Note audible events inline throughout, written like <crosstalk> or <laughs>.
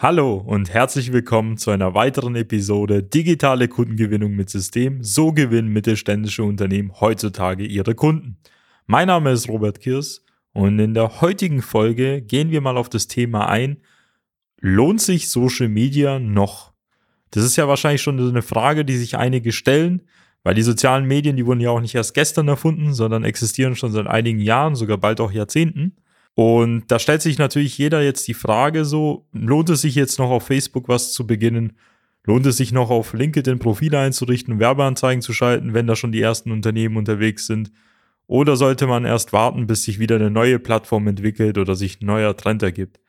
Hallo und herzlich willkommen zu einer weiteren Episode Digitale Kundengewinnung mit System. So gewinnen mittelständische Unternehmen heutzutage ihre Kunden. Mein Name ist Robert Kirs und in der heutigen Folge gehen wir mal auf das Thema ein, lohnt sich Social Media noch? Das ist ja wahrscheinlich schon eine Frage, die sich einige stellen, weil die sozialen Medien, die wurden ja auch nicht erst gestern erfunden, sondern existieren schon seit einigen Jahren, sogar bald auch Jahrzehnten. Und da stellt sich natürlich jeder jetzt die Frage so, lohnt es sich jetzt noch auf Facebook was zu beginnen? Lohnt es sich noch auf LinkedIn Profile einzurichten, Werbeanzeigen zu schalten, wenn da schon die ersten Unternehmen unterwegs sind? Oder sollte man erst warten, bis sich wieder eine neue Plattform entwickelt oder sich ein neuer Trend ergibt?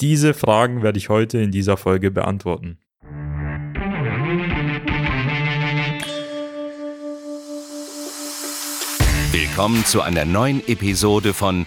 Diese Fragen werde ich heute in dieser Folge beantworten. Willkommen zu einer neuen Episode von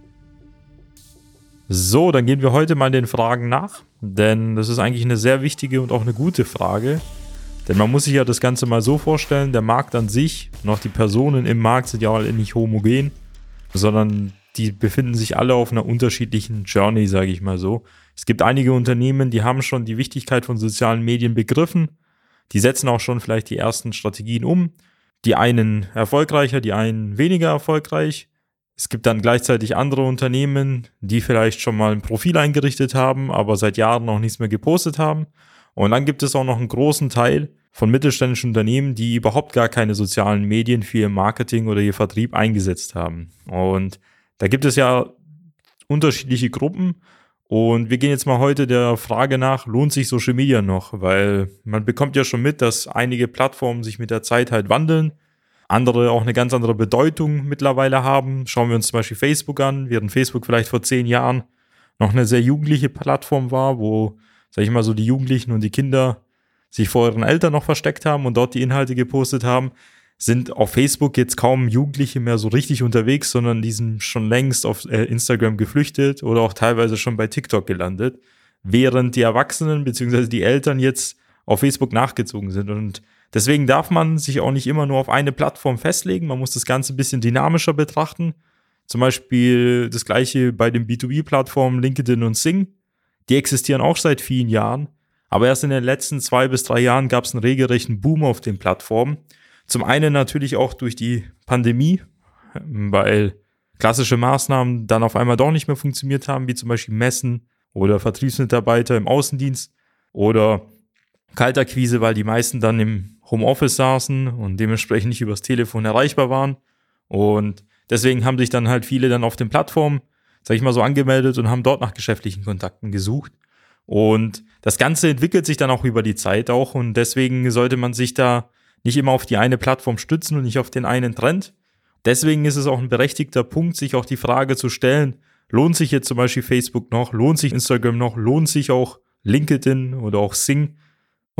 So, dann gehen wir heute mal den Fragen nach, denn das ist eigentlich eine sehr wichtige und auch eine gute Frage. Denn man muss sich ja das Ganze mal so vorstellen, der Markt an sich und auch die Personen im Markt sind ja alle nicht homogen, sondern die befinden sich alle auf einer unterschiedlichen Journey, sage ich mal so. Es gibt einige Unternehmen, die haben schon die Wichtigkeit von sozialen Medien begriffen, die setzen auch schon vielleicht die ersten Strategien um. Die einen erfolgreicher, die einen weniger erfolgreich. Es gibt dann gleichzeitig andere Unternehmen, die vielleicht schon mal ein Profil eingerichtet haben, aber seit Jahren noch nichts mehr gepostet haben. Und dann gibt es auch noch einen großen Teil von mittelständischen Unternehmen, die überhaupt gar keine sozialen Medien für ihr Marketing oder ihr Vertrieb eingesetzt haben. Und da gibt es ja unterschiedliche Gruppen. Und wir gehen jetzt mal heute der Frage nach, lohnt sich Social Media noch? Weil man bekommt ja schon mit, dass einige Plattformen sich mit der Zeit halt wandeln andere auch eine ganz andere Bedeutung mittlerweile haben. Schauen wir uns zum Beispiel Facebook an, während Facebook vielleicht vor zehn Jahren noch eine sehr jugendliche Plattform war, wo, sag ich mal, so die Jugendlichen und die Kinder sich vor ihren Eltern noch versteckt haben und dort die Inhalte gepostet haben, sind auf Facebook jetzt kaum Jugendliche mehr so richtig unterwegs, sondern die sind schon längst auf äh, Instagram geflüchtet oder auch teilweise schon bei TikTok gelandet, während die Erwachsenen bzw. die Eltern jetzt auf Facebook nachgezogen sind. Und Deswegen darf man sich auch nicht immer nur auf eine Plattform festlegen. Man muss das Ganze ein bisschen dynamischer betrachten. Zum Beispiel das gleiche bei den B2B-Plattformen LinkedIn und Sing. Die existieren auch seit vielen Jahren. Aber erst in den letzten zwei bis drei Jahren gab es einen regelrechten Boom auf den Plattformen. Zum einen natürlich auch durch die Pandemie, weil klassische Maßnahmen dann auf einmal doch nicht mehr funktioniert haben, wie zum Beispiel Messen oder Vertriebsmitarbeiter im Außendienst oder Kaltakquise, weil die meisten dann im Homeoffice saßen und dementsprechend nicht übers Telefon erreichbar waren. Und deswegen haben sich dann halt viele dann auf den Plattformen, sag ich mal so, angemeldet und haben dort nach geschäftlichen Kontakten gesucht. Und das Ganze entwickelt sich dann auch über die Zeit auch und deswegen sollte man sich da nicht immer auf die eine Plattform stützen und nicht auf den einen Trend. Deswegen ist es auch ein berechtigter Punkt, sich auch die Frage zu stellen, lohnt sich jetzt zum Beispiel Facebook noch, lohnt sich Instagram noch, lohnt sich auch LinkedIn oder auch Sing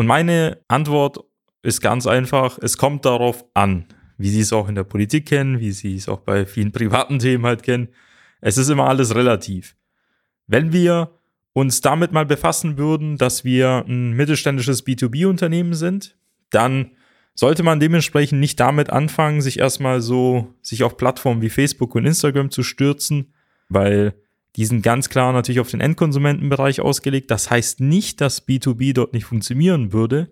und meine Antwort ist ganz einfach, es kommt darauf an, wie Sie es auch in der Politik kennen, wie Sie es auch bei vielen <laughs> privaten Themen halt kennen. Es ist immer alles relativ. Wenn wir uns damit mal befassen würden, dass wir ein mittelständisches B2B-Unternehmen sind, dann sollte man dementsprechend nicht damit anfangen, sich erstmal so, sich auf Plattformen wie Facebook und Instagram zu stürzen, weil die sind ganz klar natürlich auf den Endkonsumentenbereich ausgelegt. Das heißt nicht, dass B2B dort nicht funktionieren würde,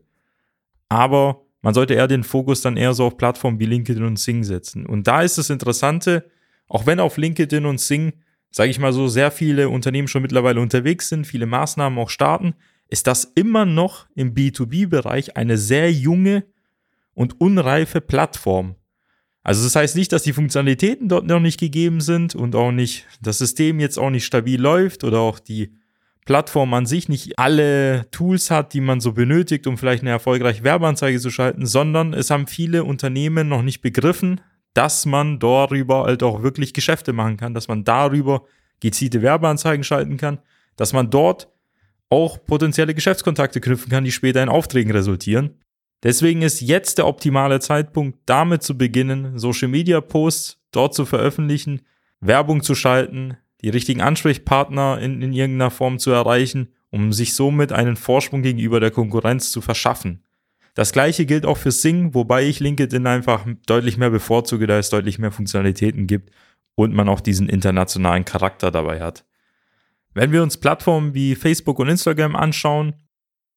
aber man sollte eher den Fokus dann eher so auf Plattformen wie LinkedIn und Sing setzen. Und da ist das Interessante, auch wenn auf LinkedIn und Sing, sage ich mal so, sehr viele Unternehmen schon mittlerweile unterwegs sind, viele Maßnahmen auch starten, ist das immer noch im B2B-Bereich eine sehr junge und unreife Plattform. Also das heißt nicht, dass die Funktionalitäten dort noch nicht gegeben sind und auch nicht das System jetzt auch nicht stabil läuft oder auch die Plattform an sich nicht alle Tools hat, die man so benötigt, um vielleicht eine erfolgreiche Werbeanzeige zu schalten, sondern es haben viele Unternehmen noch nicht begriffen, dass man darüber halt auch wirklich Geschäfte machen kann, dass man darüber gezielte Werbeanzeigen schalten kann, dass man dort auch potenzielle Geschäftskontakte knüpfen kann, die später in Aufträgen resultieren. Deswegen ist jetzt der optimale Zeitpunkt, damit zu beginnen, Social Media Posts dort zu veröffentlichen, Werbung zu schalten, die richtigen Ansprechpartner in, in irgendeiner Form zu erreichen, um sich somit einen Vorsprung gegenüber der Konkurrenz zu verschaffen. Das gleiche gilt auch für Sing, wobei ich LinkedIn einfach deutlich mehr bevorzuge, da es deutlich mehr Funktionalitäten gibt und man auch diesen internationalen Charakter dabei hat. Wenn wir uns Plattformen wie Facebook und Instagram anschauen,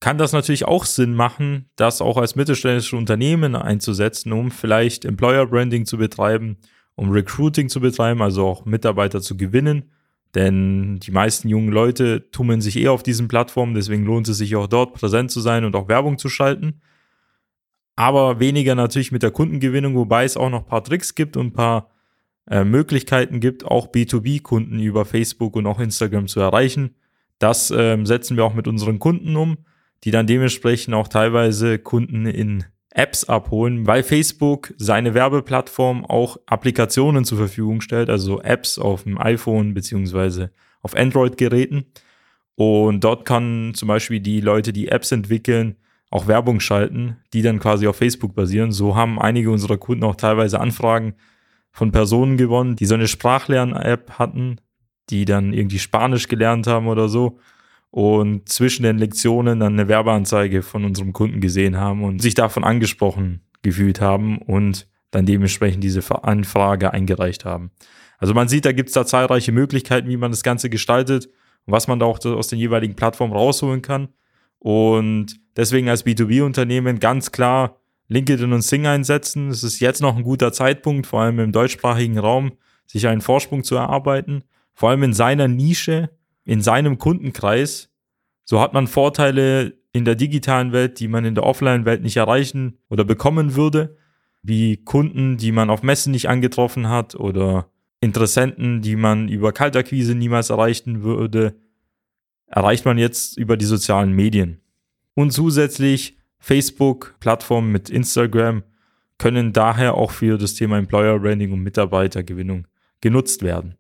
kann das natürlich auch Sinn machen, das auch als mittelständische Unternehmen einzusetzen, um vielleicht Employer Branding zu betreiben, um Recruiting zu betreiben, also auch Mitarbeiter zu gewinnen. Denn die meisten jungen Leute tummeln sich eher auf diesen Plattformen, deswegen lohnt es sich auch dort präsent zu sein und auch Werbung zu schalten. Aber weniger natürlich mit der Kundengewinnung, wobei es auch noch ein paar Tricks gibt und ein paar äh, Möglichkeiten gibt, auch B2B-Kunden über Facebook und auch Instagram zu erreichen. Das ähm, setzen wir auch mit unseren Kunden um die dann dementsprechend auch teilweise Kunden in Apps abholen, weil Facebook seine Werbeplattform auch Applikationen zur Verfügung stellt, also Apps auf dem iPhone beziehungsweise auf Android-Geräten. Und dort kann zum Beispiel die Leute, die Apps entwickeln, auch Werbung schalten, die dann quasi auf Facebook basieren. So haben einige unserer Kunden auch teilweise Anfragen von Personen gewonnen, die so eine Sprachlern-App hatten, die dann irgendwie Spanisch gelernt haben oder so und zwischen den Lektionen dann eine Werbeanzeige von unserem Kunden gesehen haben und sich davon angesprochen gefühlt haben und dann dementsprechend diese Anfrage eingereicht haben. Also man sieht, da gibt es da zahlreiche Möglichkeiten, wie man das Ganze gestaltet und was man da auch aus den jeweiligen Plattformen rausholen kann. Und deswegen als B2B-Unternehmen ganz klar LinkedIn und Sing einsetzen. Es ist jetzt noch ein guter Zeitpunkt, vor allem im deutschsprachigen Raum, sich einen Vorsprung zu erarbeiten. Vor allem in seiner Nische, in seinem Kundenkreis. So hat man Vorteile in der digitalen Welt, die man in der Offline-Welt nicht erreichen oder bekommen würde, wie Kunden, die man auf Messen nicht angetroffen hat oder Interessenten, die man über Kaltakquise niemals erreichen würde, erreicht man jetzt über die sozialen Medien. Und zusätzlich Facebook, Plattformen mit Instagram können daher auch für das Thema Employer Branding und Mitarbeitergewinnung genutzt werden.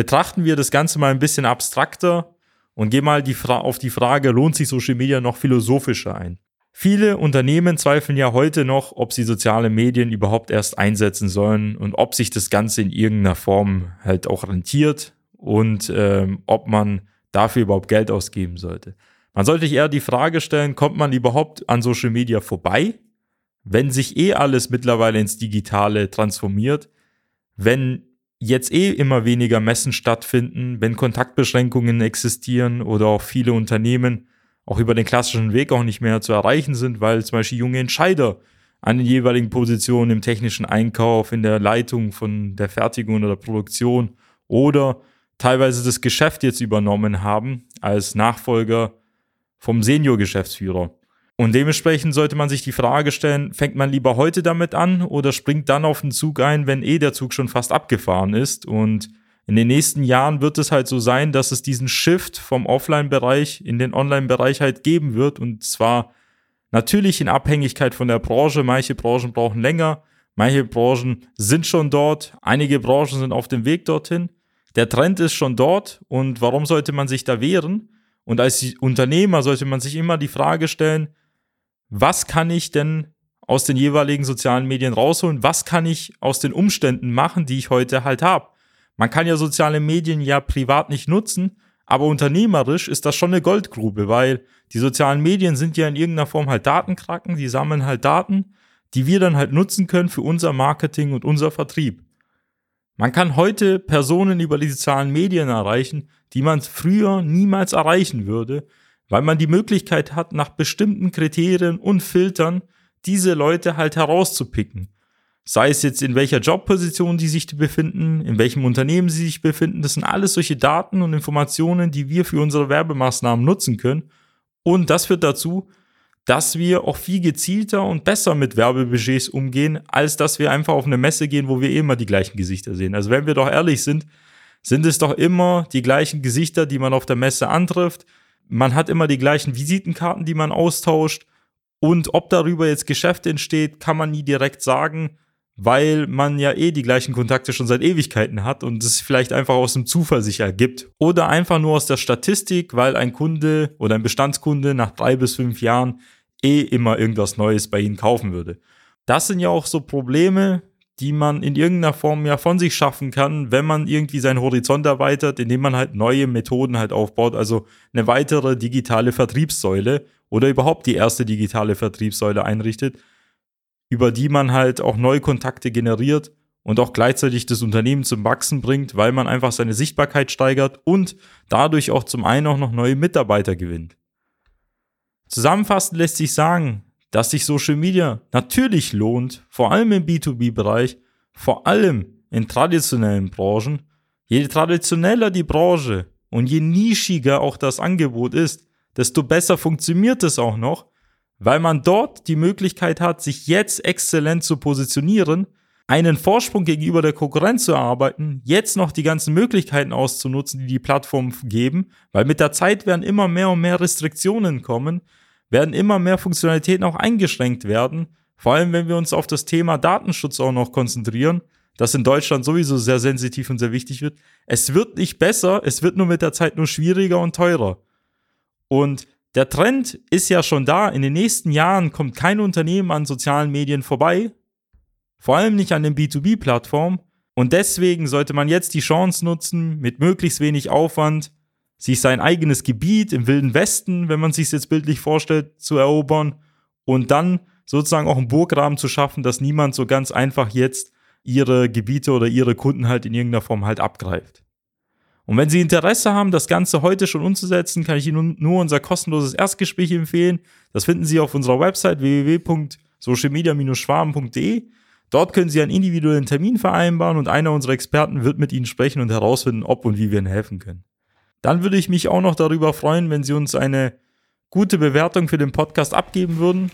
Betrachten wir das Ganze mal ein bisschen abstrakter und gehen mal die auf die Frage, lohnt sich Social Media noch philosophischer ein? Viele Unternehmen zweifeln ja heute noch, ob sie soziale Medien überhaupt erst einsetzen sollen und ob sich das Ganze in irgendeiner Form halt auch rentiert und ähm, ob man dafür überhaupt Geld ausgeben sollte. Man sollte sich eher die Frage stellen, kommt man überhaupt an Social Media vorbei, wenn sich eh alles mittlerweile ins Digitale transformiert, wenn jetzt eh immer weniger Messen stattfinden, wenn Kontaktbeschränkungen existieren oder auch viele Unternehmen auch über den klassischen Weg auch nicht mehr zu erreichen sind, weil zum Beispiel junge Entscheider an den jeweiligen Positionen im technischen Einkauf, in der Leitung von der Fertigung oder der Produktion oder teilweise das Geschäft jetzt übernommen haben als Nachfolger vom Senior-Geschäftsführer. Und dementsprechend sollte man sich die Frage stellen, fängt man lieber heute damit an oder springt dann auf den Zug ein, wenn eh der Zug schon fast abgefahren ist? Und in den nächsten Jahren wird es halt so sein, dass es diesen Shift vom Offline-Bereich in den Online-Bereich halt geben wird. Und zwar natürlich in Abhängigkeit von der Branche. Manche Branchen brauchen länger, manche Branchen sind schon dort, einige Branchen sind auf dem Weg dorthin. Der Trend ist schon dort und warum sollte man sich da wehren? Und als Unternehmer sollte man sich immer die Frage stellen, was kann ich denn aus den jeweiligen sozialen Medien rausholen? Was kann ich aus den Umständen machen, die ich heute halt habe? Man kann ja soziale Medien ja privat nicht nutzen, aber unternehmerisch ist das schon eine Goldgrube, weil die sozialen Medien sind ja in irgendeiner Form halt Datenkraken, die sammeln halt Daten, die wir dann halt nutzen können für unser Marketing und unser Vertrieb. Man kann heute Personen über die sozialen Medien erreichen, die man früher niemals erreichen würde, weil man die Möglichkeit hat, nach bestimmten Kriterien und Filtern diese Leute halt herauszupicken. Sei es jetzt in welcher Jobposition die sich befinden, in welchem Unternehmen sie sich befinden. Das sind alles solche Daten und Informationen, die wir für unsere Werbemaßnahmen nutzen können, Und das führt dazu, dass wir auch viel gezielter und besser mit Werbebudgets umgehen, als dass wir einfach auf eine Messe gehen, wo wir eh immer die gleichen Gesichter sehen. Also wenn wir doch ehrlich sind, sind es doch immer die gleichen Gesichter, die man auf der Messe antrifft. Man hat immer die gleichen Visitenkarten, die man austauscht. Und ob darüber jetzt Geschäft entsteht, kann man nie direkt sagen, weil man ja eh die gleichen Kontakte schon seit Ewigkeiten hat und es vielleicht einfach aus dem Zufall sich ergibt. Oder einfach nur aus der Statistik, weil ein Kunde oder ein Bestandskunde nach drei bis fünf Jahren eh immer irgendwas Neues bei ihnen kaufen würde. Das sind ja auch so Probleme, die man in irgendeiner Form ja von sich schaffen kann, wenn man irgendwie seinen Horizont erweitert, indem man halt neue Methoden halt aufbaut, also eine weitere digitale Vertriebssäule oder überhaupt die erste digitale Vertriebssäule einrichtet, über die man halt auch neue Kontakte generiert und auch gleichzeitig das Unternehmen zum Wachsen bringt, weil man einfach seine Sichtbarkeit steigert und dadurch auch zum einen auch noch neue Mitarbeiter gewinnt. Zusammenfassend lässt sich sagen, dass sich Social Media natürlich lohnt, vor allem im B2B-Bereich, vor allem in traditionellen Branchen. Je traditioneller die Branche und je nischiger auch das Angebot ist, desto besser funktioniert es auch noch, weil man dort die Möglichkeit hat, sich jetzt exzellent zu positionieren, einen Vorsprung gegenüber der Konkurrenz zu erarbeiten, jetzt noch die ganzen Möglichkeiten auszunutzen, die die Plattformen geben, weil mit der Zeit werden immer mehr und mehr Restriktionen kommen, werden immer mehr Funktionalitäten auch eingeschränkt werden, vor allem wenn wir uns auf das Thema Datenschutz auch noch konzentrieren, das in Deutschland sowieso sehr sensitiv und sehr wichtig wird. Es wird nicht besser, es wird nur mit der Zeit nur schwieriger und teurer. Und der Trend ist ja schon da. In den nächsten Jahren kommt kein Unternehmen an sozialen Medien vorbei. Vor allem nicht an den B2B-Plattformen. Und deswegen sollte man jetzt die Chance nutzen, mit möglichst wenig Aufwand sich sein eigenes Gebiet im Wilden Westen, wenn man sich es jetzt bildlich vorstellt, zu erobern und dann sozusagen auch einen Burgrahmen zu schaffen, dass niemand so ganz einfach jetzt ihre Gebiete oder ihre Kunden halt in irgendeiner Form halt abgreift. Und wenn Sie Interesse haben, das Ganze heute schon umzusetzen, kann ich Ihnen nur unser kostenloses Erstgespräch empfehlen. Das finden Sie auf unserer Website www.socialmedia-schwaben.de. Dort können Sie einen individuellen Termin vereinbaren und einer unserer Experten wird mit Ihnen sprechen und herausfinden, ob und wie wir Ihnen helfen können. Dann würde ich mich auch noch darüber freuen, wenn Sie uns eine gute Bewertung für den Podcast abgeben würden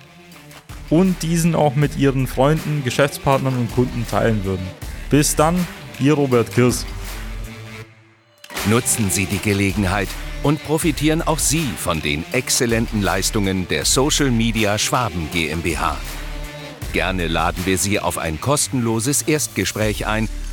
und diesen auch mit Ihren Freunden, Geschäftspartnern und Kunden teilen würden. Bis dann, Ihr Robert Kirs. Nutzen Sie die Gelegenheit und profitieren auch Sie von den exzellenten Leistungen der Social Media Schwaben GmbH. Gerne laden wir Sie auf ein kostenloses Erstgespräch ein